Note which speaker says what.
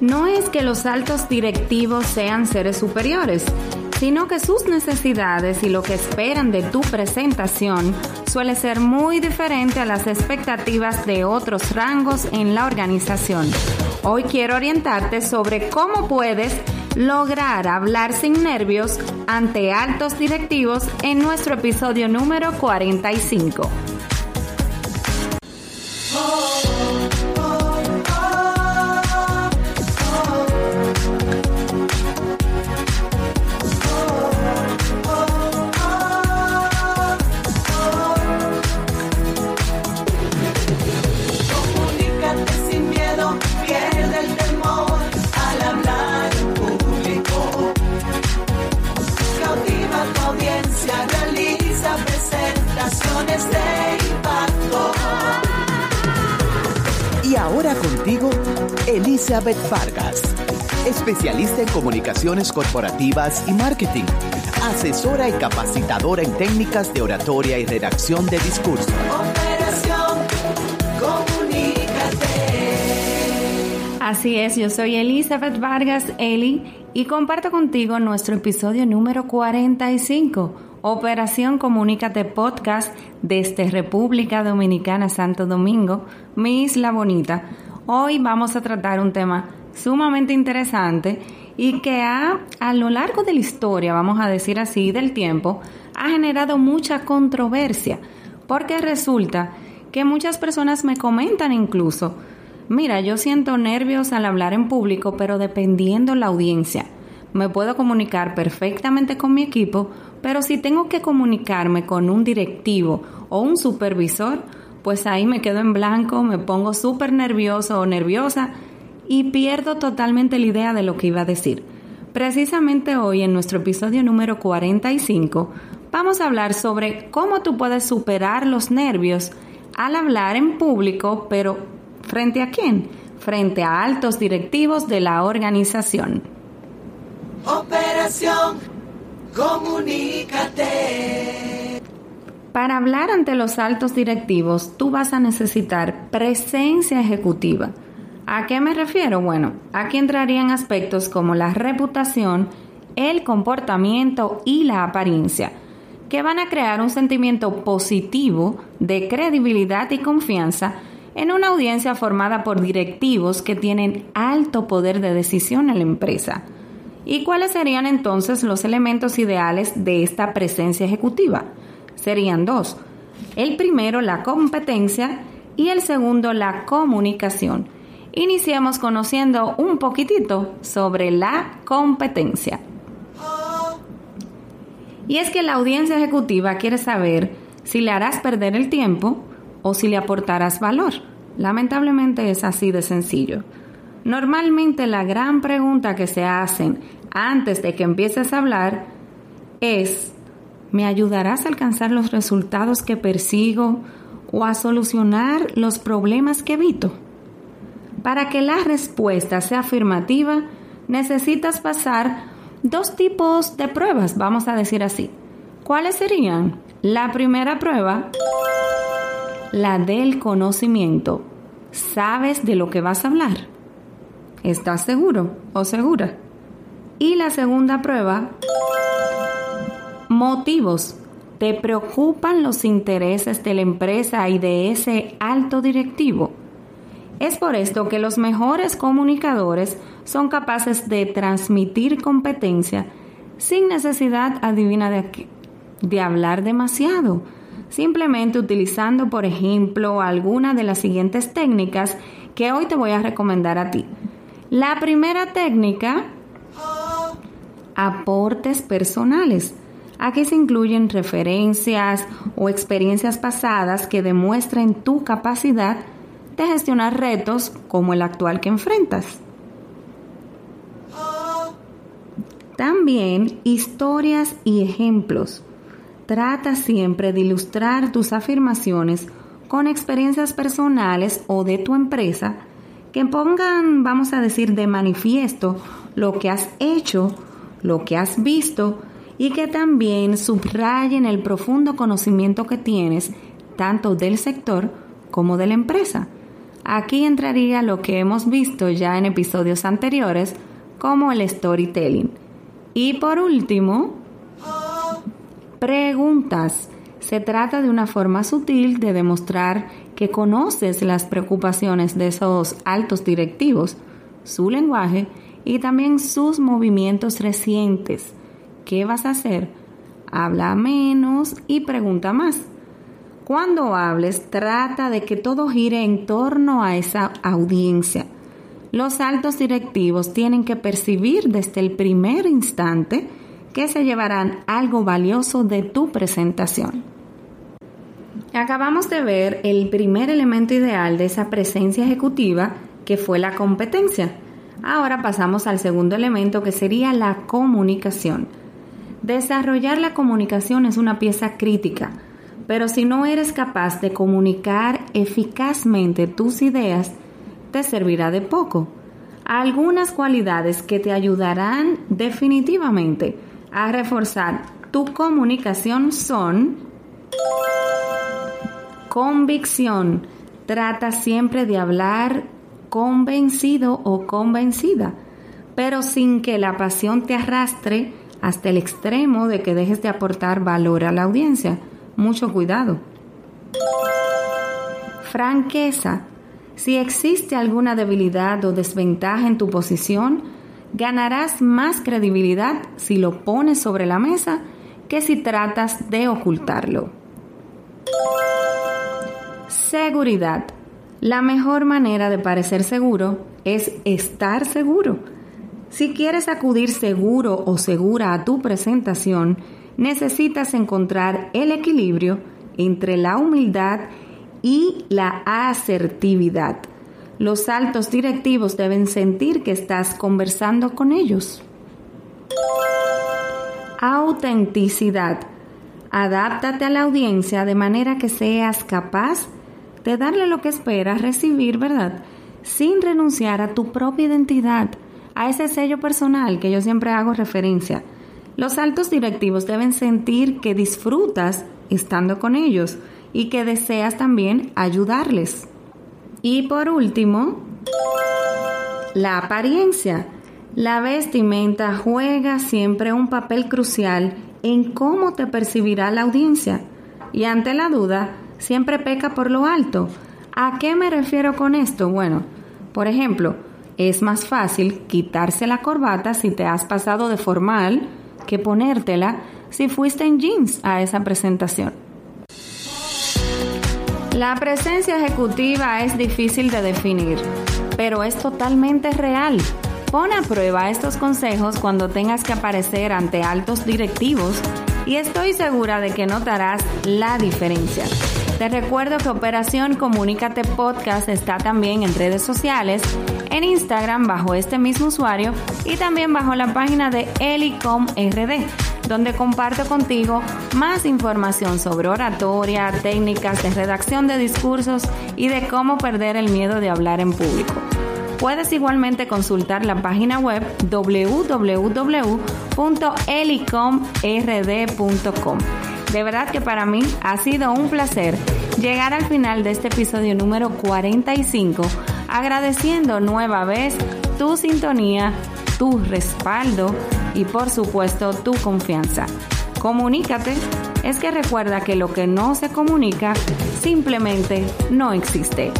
Speaker 1: No es que los altos directivos sean seres superiores, sino que sus necesidades y lo que esperan de tu presentación suele ser muy diferente a las expectativas de otros rangos en la organización. Hoy quiero orientarte sobre cómo puedes lograr hablar sin nervios ante altos directivos en nuestro episodio número 45.
Speaker 2: Elizabeth Vargas, especialista en comunicaciones corporativas y marketing, asesora y capacitadora en técnicas de oratoria y redacción de discurso. Operación
Speaker 1: Comunícate. Así es, yo soy Elizabeth Vargas, Eli, y comparto contigo nuestro episodio número 45. Operación Comunícate Podcast desde República Dominicana, Santo Domingo, mi isla bonita. Hoy vamos a tratar un tema sumamente interesante y que ha, a lo largo de la historia, vamos a decir así, del tiempo, ha generado mucha controversia, porque resulta que muchas personas me comentan incluso, mira, yo siento nervios al hablar en público, pero dependiendo la audiencia, me puedo comunicar perfectamente con mi equipo, pero si tengo que comunicarme con un directivo o un supervisor, pues ahí me quedo en blanco, me pongo súper nervioso o nerviosa y pierdo totalmente la idea de lo que iba a decir. Precisamente hoy en nuestro episodio número 45 vamos a hablar sobre cómo tú puedes superar los nervios al hablar en público, pero ¿frente a quién? Frente a altos directivos de la organización. Operación Comunícate. Para hablar ante los altos directivos, tú vas a necesitar presencia ejecutiva. ¿A qué me refiero? Bueno, aquí entrarían aspectos como la reputación, el comportamiento y la apariencia, que van a crear un sentimiento positivo de credibilidad y confianza en una audiencia formada por directivos que tienen alto poder de decisión en la empresa. ¿Y cuáles serían entonces los elementos ideales de esta presencia ejecutiva? serían dos. El primero, la competencia y el segundo, la comunicación. Iniciemos conociendo un poquitito sobre la competencia. Y es que la audiencia ejecutiva quiere saber si le harás perder el tiempo o si le aportarás valor. Lamentablemente es así de sencillo. Normalmente la gran pregunta que se hacen antes de que empieces a hablar es ¿Me ayudarás a alcanzar los resultados que persigo o a solucionar los problemas que evito? Para que la respuesta sea afirmativa, necesitas pasar dos tipos de pruebas, vamos a decir así. ¿Cuáles serían? La primera prueba, la del conocimiento. ¿Sabes de lo que vas a hablar? ¿Estás seguro o segura? Y la segunda prueba, Motivos. ¿Te preocupan los intereses de la empresa y de ese alto directivo? Es por esto que los mejores comunicadores son capaces de transmitir competencia sin necesidad, adivina de qué, de hablar demasiado, simplemente utilizando, por ejemplo, alguna de las siguientes técnicas que hoy te voy a recomendar a ti. La primera técnica, aportes personales. Aquí se incluyen referencias o experiencias pasadas que demuestren tu capacidad de gestionar retos como el actual que enfrentas. También historias y ejemplos. Trata siempre de ilustrar tus afirmaciones con experiencias personales o de tu empresa que pongan, vamos a decir, de manifiesto lo que has hecho, lo que has visto y que también subrayen el profundo conocimiento que tienes tanto del sector como de la empresa. Aquí entraría lo que hemos visto ya en episodios anteriores, como el storytelling. Y por último, preguntas. Se trata de una forma sutil de demostrar que conoces las preocupaciones de esos altos directivos, su lenguaje y también sus movimientos recientes. ¿Qué vas a hacer? Habla menos y pregunta más. Cuando hables, trata de que todo gire en torno a esa audiencia. Los altos directivos tienen que percibir desde el primer instante que se llevarán algo valioso de tu presentación. Acabamos de ver el primer elemento ideal de esa presencia ejecutiva que fue la competencia. Ahora pasamos al segundo elemento que sería la comunicación. Desarrollar la comunicación es una pieza crítica, pero si no eres capaz de comunicar eficazmente tus ideas, te servirá de poco. Algunas cualidades que te ayudarán definitivamente a reforzar tu comunicación son convicción. Trata siempre de hablar convencido o convencida, pero sin que la pasión te arrastre hasta el extremo de que dejes de aportar valor a la audiencia. Mucho cuidado. Franqueza. Si existe alguna debilidad o desventaja en tu posición, ganarás más credibilidad si lo pones sobre la mesa que si tratas de ocultarlo. Seguridad. La mejor manera de parecer seguro es estar seguro. Si quieres acudir seguro o segura a tu presentación, necesitas encontrar el equilibrio entre la humildad y la asertividad. Los altos directivos deben sentir que estás conversando con ellos. Autenticidad. Adáptate a la audiencia de manera que seas capaz de darle lo que esperas recibir, ¿verdad? Sin renunciar a tu propia identidad, a ese sello personal que yo siempre hago referencia. Los altos directivos deben sentir que disfrutas estando con ellos y que deseas también ayudarles. Y por último, la apariencia. La vestimenta juega siempre un papel crucial en cómo te percibirá la audiencia. Y ante la duda, siempre peca por lo alto. ¿A qué me refiero con esto? Bueno, por ejemplo, es más fácil quitarse la corbata si te has pasado de formal que ponértela si fuiste en jeans a esa presentación. La presencia ejecutiva es difícil de definir, pero es totalmente real. Pon a prueba estos consejos cuando tengas que aparecer ante altos directivos y estoy segura de que notarás la diferencia. Te recuerdo que Operación Comunícate Podcast está también en redes sociales, en Instagram bajo este mismo usuario y también bajo la página de Elicom RD, donde comparto contigo más información sobre oratoria, técnicas de redacción de discursos y de cómo perder el miedo de hablar en público. Puedes igualmente consultar la página web www.elicomrd.com. De verdad que para mí ha sido un placer llegar al final de este episodio número 45, agradeciendo nueva vez tu sintonía, tu respaldo y por supuesto tu confianza. Comunícate, es que recuerda que lo que no se comunica simplemente no existe.